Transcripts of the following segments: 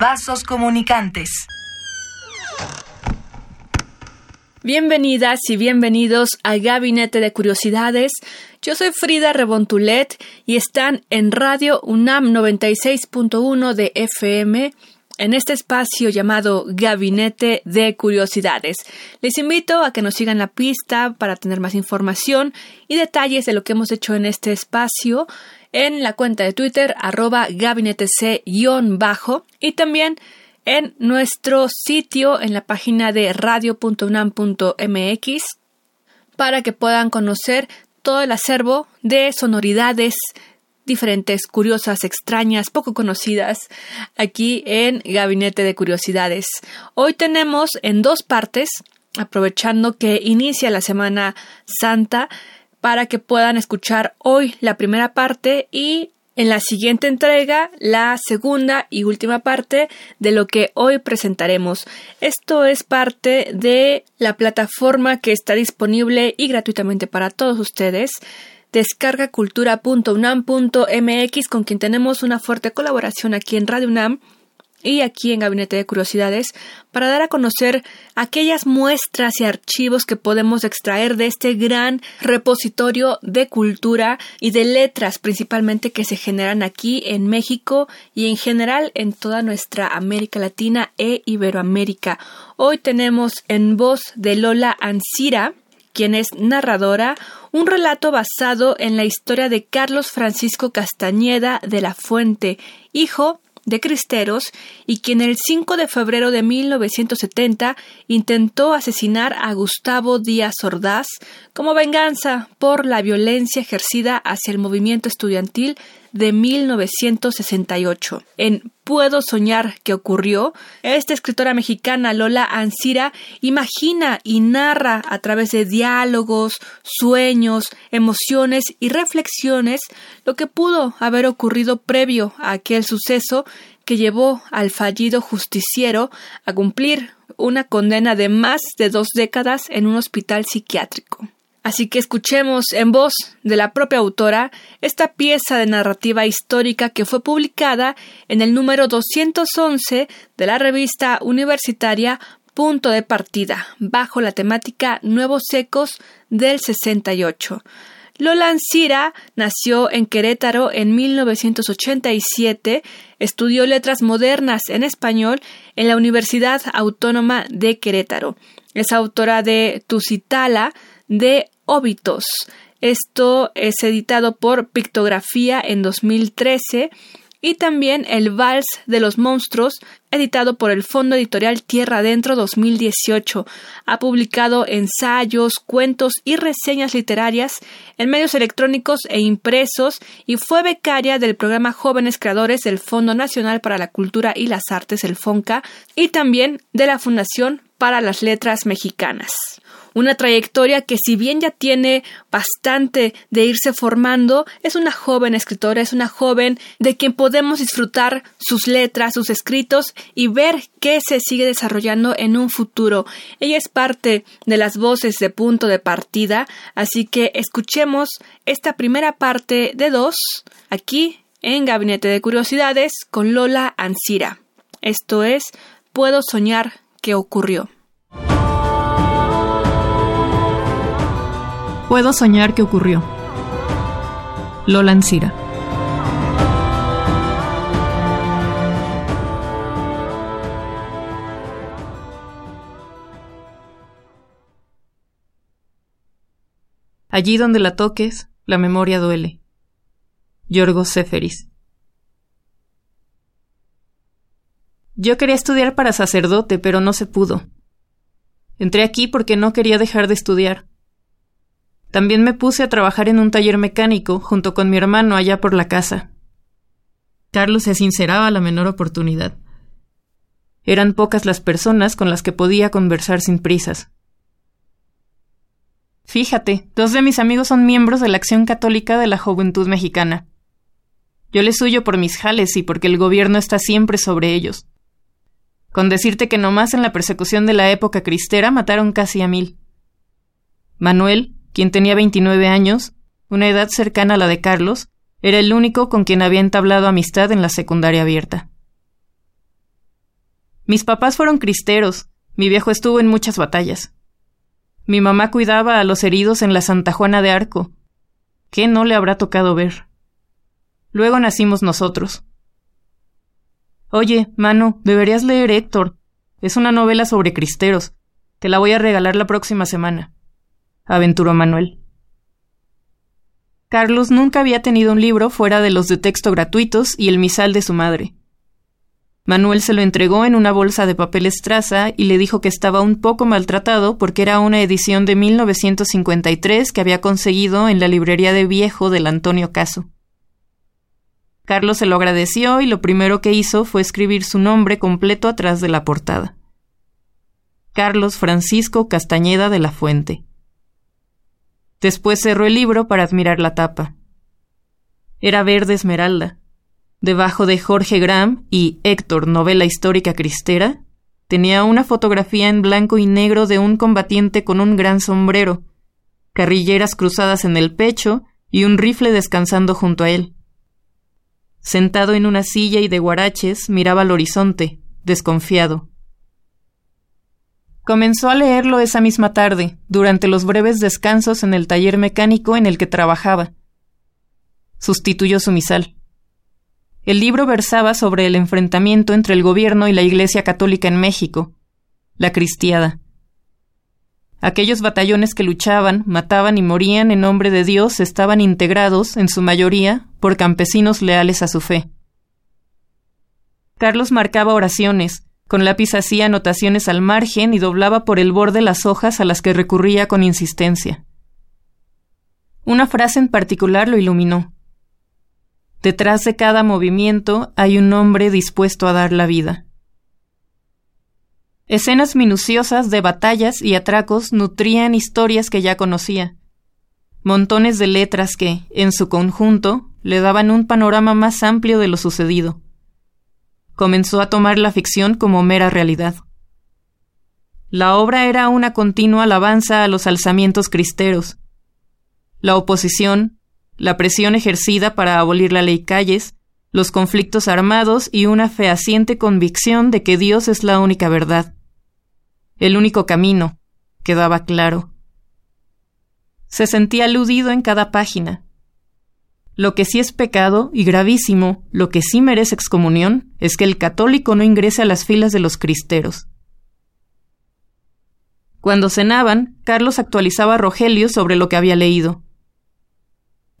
Vasos comunicantes. Bienvenidas y bienvenidos a Gabinete de Curiosidades. Yo soy Frida Rebontulet y están en Radio UNAM 96.1 de FM en este espacio llamado Gabinete de Curiosidades. Les invito a que nos sigan la pista para tener más información y detalles de lo que hemos hecho en este espacio en la cuenta de Twitter arroba gabinetec-bajo y también en nuestro sitio en la página de radio.unam.mx para que puedan conocer todo el acervo de sonoridades diferentes, curiosas, extrañas, poco conocidas aquí en Gabinete de Curiosidades. Hoy tenemos en dos partes, aprovechando que inicia la Semana Santa, para que puedan escuchar hoy la primera parte y en la siguiente entrega la segunda y última parte de lo que hoy presentaremos. Esto es parte de la plataforma que está disponible y gratuitamente para todos ustedes descargacultura.unam.mx con quien tenemos una fuerte colaboración aquí en Radio UNAM y aquí en Gabinete de Curiosidades para dar a conocer aquellas muestras y archivos que podemos extraer de este gran repositorio de cultura y de letras principalmente que se generan aquí en México y en general en toda nuestra América Latina e Iberoamérica. Hoy tenemos en voz de Lola Ancira, quien es narradora, un relato basado en la historia de Carlos Francisco Castañeda de la Fuente, hijo de Cristeros y quien el 5 de febrero de 1970 intentó asesinar a Gustavo Díaz Ordaz como venganza por la violencia ejercida hacia el movimiento estudiantil de 1968. En Puedo soñar que ocurrió, esta escritora mexicana Lola Ancira imagina y narra a través de diálogos, sueños, emociones y reflexiones lo que pudo haber ocurrido previo a aquel suceso que llevó al fallido justiciero a cumplir una condena de más de dos décadas en un hospital psiquiátrico. Así que escuchemos en voz de la propia autora esta pieza de narrativa histórica que fue publicada en el número 211 de la revista universitaria Punto de Partida, bajo la temática Nuevos Ecos del 68. Lola Ancira nació en Querétaro en 1987, estudió letras modernas en español en la Universidad Autónoma de Querétaro. Es autora de Tusitala, de Óbitos. Esto es editado por Pictografía en 2013 y también El Vals de los Monstruos, editado por el Fondo Editorial Tierra Adentro 2018. Ha publicado ensayos, cuentos y reseñas literarias en medios electrónicos e impresos y fue becaria del programa Jóvenes Creadores del Fondo Nacional para la Cultura y las Artes, el FONCA, y también de la Fundación para las Letras Mexicanas una trayectoria que si bien ya tiene bastante de irse formando, es una joven escritora, es una joven de quien podemos disfrutar sus letras, sus escritos y ver qué se sigue desarrollando en un futuro. Ella es parte de las voces de punto de partida, así que escuchemos esta primera parte de dos aquí en Gabinete de Curiosidades con Lola Ancira. Esto es Puedo soñar que ocurrió. Puedo soñar que ocurrió. Lola Ancira. Allí donde la toques, la memoria duele. Yorgos Seferis. Yo quería estudiar para sacerdote, pero no se pudo. Entré aquí porque no quería dejar de estudiar. También me puse a trabajar en un taller mecánico junto con mi hermano allá por la casa. Carlos se sinceraba a la menor oportunidad. Eran pocas las personas con las que podía conversar sin prisas. Fíjate, dos de mis amigos son miembros de la Acción Católica de la Juventud Mexicana. Yo les huyo por mis jales y porque el gobierno está siempre sobre ellos. Con decirte que nomás en la persecución de la época cristera mataron casi a mil. Manuel, quien tenía 29 años, una edad cercana a la de Carlos, era el único con quien había entablado amistad en la secundaria abierta. Mis papás fueron cristeros. Mi viejo estuvo en muchas batallas. Mi mamá cuidaba a los heridos en la Santa Juana de Arco. ¿Qué no le habrá tocado ver? Luego nacimos nosotros. Oye, mano, deberías leer Héctor. Es una novela sobre cristeros. Te la voy a regalar la próxima semana. Aventuró Manuel. Carlos nunca había tenido un libro fuera de los de texto gratuitos y el misal de su madre. Manuel se lo entregó en una bolsa de papel estraza y le dijo que estaba un poco maltratado porque era una edición de 1953 que había conseguido en la librería de viejo del Antonio Caso. Carlos se lo agradeció y lo primero que hizo fue escribir su nombre completo atrás de la portada. Carlos Francisco Castañeda de la Fuente. Después cerró el libro para admirar la tapa. Era verde esmeralda, Debajo de Jorge Graham y Héctor, novela histórica cristera, tenía una fotografía en blanco y negro de un combatiente con un gran sombrero, carrilleras cruzadas en el pecho y un rifle descansando junto a él. Sentado en una silla y de guaraches, miraba al horizonte, desconfiado. Comenzó a leerlo esa misma tarde, durante los breves descansos en el taller mecánico en el que trabajaba. Sustituyó su misal. El libro versaba sobre el enfrentamiento entre el gobierno y la Iglesia Católica en México, la cristiada. Aquellos batallones que luchaban, mataban y morían en nombre de Dios estaban integrados, en su mayoría, por campesinos leales a su fe. Carlos marcaba oraciones, con lápiz hacía anotaciones al margen y doblaba por el borde las hojas a las que recurría con insistencia. Una frase en particular lo iluminó. Detrás de cada movimiento hay un hombre dispuesto a dar la vida. Escenas minuciosas de batallas y atracos nutrían historias que ya conocía. Montones de letras que, en su conjunto, le daban un panorama más amplio de lo sucedido. Comenzó a tomar la ficción como mera realidad. La obra era una continua alabanza a los alzamientos cristeros. La oposición, la presión ejercida para abolir la ley Calles, los conflictos armados y una fehaciente convicción de que Dios es la única verdad. El único camino, quedaba claro. Se sentía aludido en cada página. Lo que sí es pecado y gravísimo, lo que sí merece excomunión, es que el católico no ingrese a las filas de los cristeros. Cuando cenaban, Carlos actualizaba a Rogelio sobre lo que había leído.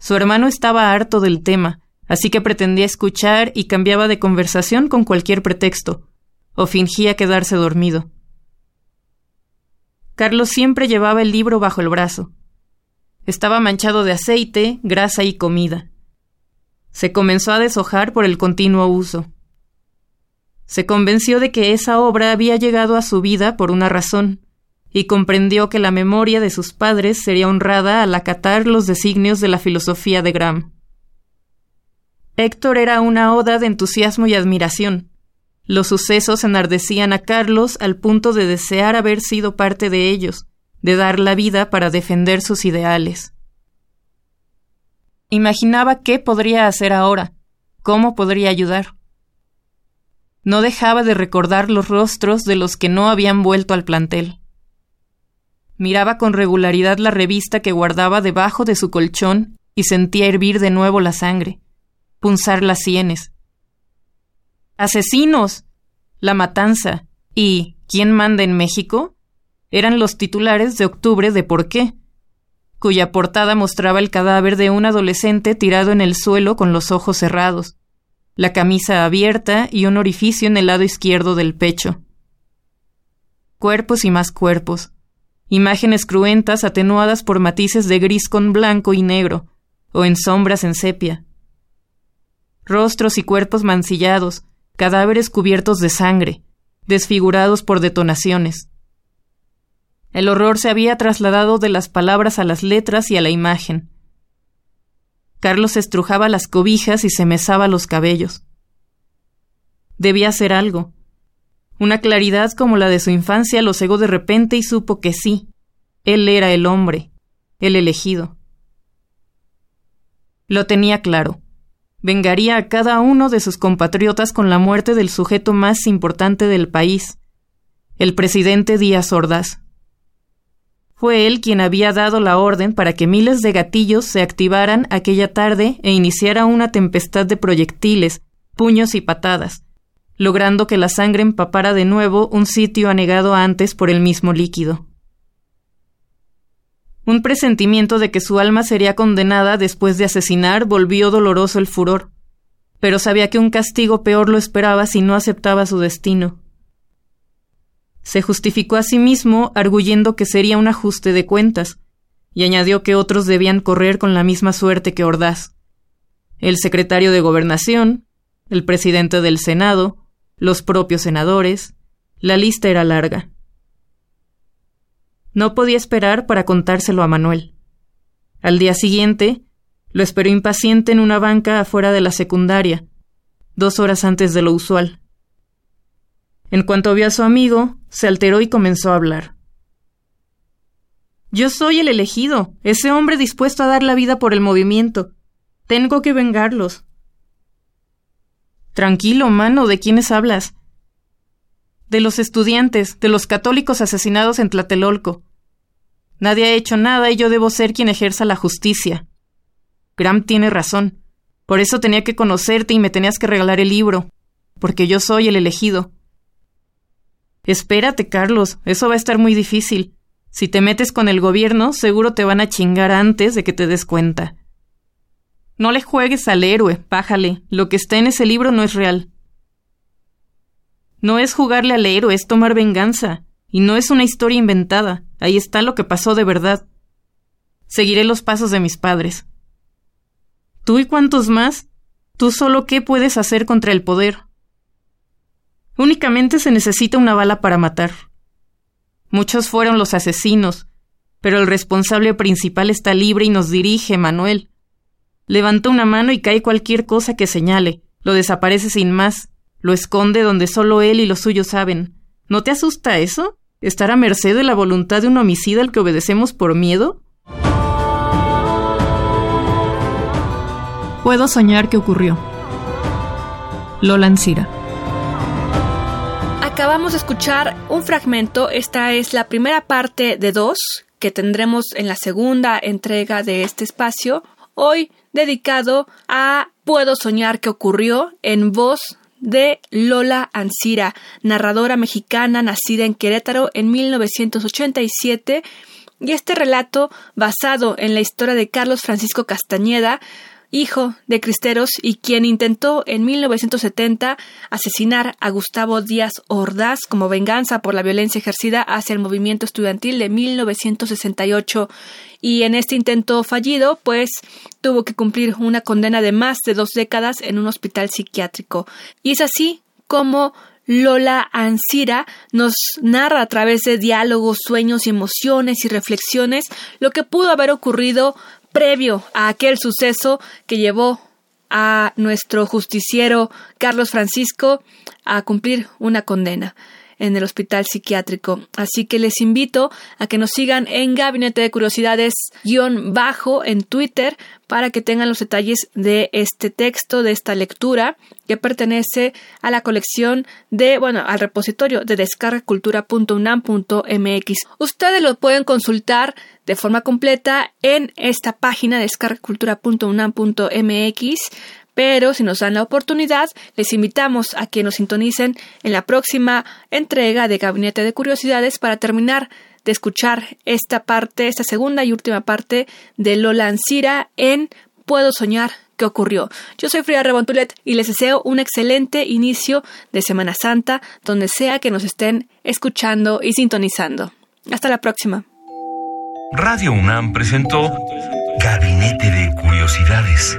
Su hermano estaba harto del tema, así que pretendía escuchar y cambiaba de conversación con cualquier pretexto, o fingía quedarse dormido. Carlos siempre llevaba el libro bajo el brazo. Estaba manchado de aceite, grasa y comida. Se comenzó a deshojar por el continuo uso. Se convenció de que esa obra había llegado a su vida por una razón, y comprendió que la memoria de sus padres sería honrada al acatar los designios de la filosofía de Graham. Héctor era una oda de entusiasmo y admiración. Los sucesos enardecían a Carlos al punto de desear haber sido parte de ellos, de dar la vida para defender sus ideales. Imaginaba qué podría hacer ahora, cómo podría ayudar. No dejaba de recordar los rostros de los que no habían vuelto al plantel. Miraba con regularidad la revista que guardaba debajo de su colchón y sentía hervir de nuevo la sangre, punzar las sienes. ¡Asesinos! La matanza y ¿Quién manda en México? eran los titulares de octubre de Por qué, cuya portada mostraba el cadáver de un adolescente tirado en el suelo con los ojos cerrados, la camisa abierta y un orificio en el lado izquierdo del pecho. Cuerpos y más cuerpos, imágenes cruentas atenuadas por matices de gris con blanco y negro, o en sombras en sepia. Rostros y cuerpos mancillados, cadáveres cubiertos de sangre, desfigurados por detonaciones. El horror se había trasladado de las palabras a las letras y a la imagen. Carlos estrujaba las cobijas y se mesaba los cabellos. Debía hacer algo. Una claridad como la de su infancia lo cegó de repente y supo que sí, él era el hombre, el elegido. Lo tenía claro. Vengaría a cada uno de sus compatriotas con la muerte del sujeto más importante del país, el presidente Díaz Ordaz. Fue él quien había dado la orden para que miles de gatillos se activaran aquella tarde e iniciara una tempestad de proyectiles, puños y patadas, logrando que la sangre empapara de nuevo un sitio anegado antes por el mismo líquido. Un presentimiento de que su alma sería condenada después de asesinar volvió doloroso el furor, pero sabía que un castigo peor lo esperaba si no aceptaba su destino. Se justificó a sí mismo arguyendo que sería un ajuste de cuentas, y añadió que otros debían correr con la misma suerte que Ordaz. El secretario de Gobernación, el presidente del Senado, los propios senadores, la lista era larga. No podía esperar para contárselo a Manuel. Al día siguiente, lo esperó impaciente en una banca afuera de la secundaria, dos horas antes de lo usual. En cuanto vio a su amigo, se alteró y comenzó a hablar. Yo soy el elegido, ese hombre dispuesto a dar la vida por el movimiento. Tengo que vengarlos. Tranquilo, mano, ¿de quiénes hablas? de los estudiantes, de los católicos asesinados en Tlatelolco. Nadie ha hecho nada y yo debo ser quien ejerza la justicia. Graham tiene razón. Por eso tenía que conocerte y me tenías que regalar el libro, porque yo soy el elegido. Espérate, Carlos, eso va a estar muy difícil. Si te metes con el gobierno, seguro te van a chingar antes de que te des cuenta. No le juegues al héroe, pájale. Lo que está en ese libro no es real. No es jugarle al héroe, es tomar venganza. Y no es una historia inventada. Ahí está lo que pasó de verdad. Seguiré los pasos de mis padres. ¿Tú y cuántos más? ¿Tú solo qué puedes hacer contra el poder? Únicamente se necesita una bala para matar. Muchos fueron los asesinos, pero el responsable principal está libre y nos dirige, Manuel. Levanta una mano y cae cualquier cosa que señale, lo desaparece sin más, lo esconde donde solo él y los suyos saben. ¿No te asusta eso? ¿Estar a merced de la voluntad de un homicida al que obedecemos por miedo? Puedo soñar que ocurrió. Lola Ancira. Acabamos de escuchar un fragmento, esta es la primera parte de dos que tendremos en la segunda entrega de este espacio, hoy dedicado a Puedo soñar que ocurrió en voz de Lola Ancira, narradora mexicana nacida en Querétaro en 1987, y este relato, basado en la historia de Carlos Francisco Castañeda, hijo de Cristeros y quien intentó en 1970 asesinar a Gustavo Díaz Ordaz como venganza por la violencia ejercida hacia el movimiento estudiantil de 1968 y en este intento fallido pues tuvo que cumplir una condena de más de dos décadas en un hospital psiquiátrico. Y es así como Lola Ancira nos narra a través de diálogos, sueños y emociones y reflexiones lo que pudo haber ocurrido previo a aquel suceso que llevó a nuestro justiciero Carlos Francisco a cumplir una condena en el hospital psiquiátrico. Así que les invito a que nos sigan en Gabinete de Curiosidades bajo en Twitter para que tengan los detalles de este texto, de esta lectura que pertenece a la colección de, bueno, al repositorio de descargacultura.unam.mx. Ustedes lo pueden consultar de forma completa en esta página descargacultura.unam.mx pero si nos dan la oportunidad, les invitamos a que nos sintonicen en la próxima entrega de Gabinete de Curiosidades para terminar de escuchar esta parte, esta segunda y última parte de Lola Ancira en Puedo soñar qué ocurrió. Yo soy Frida Rebontulet y les deseo un excelente inicio de Semana Santa, donde sea que nos estén escuchando y sintonizando. Hasta la próxima. Radio UNAM presentó Gabinete de Curiosidades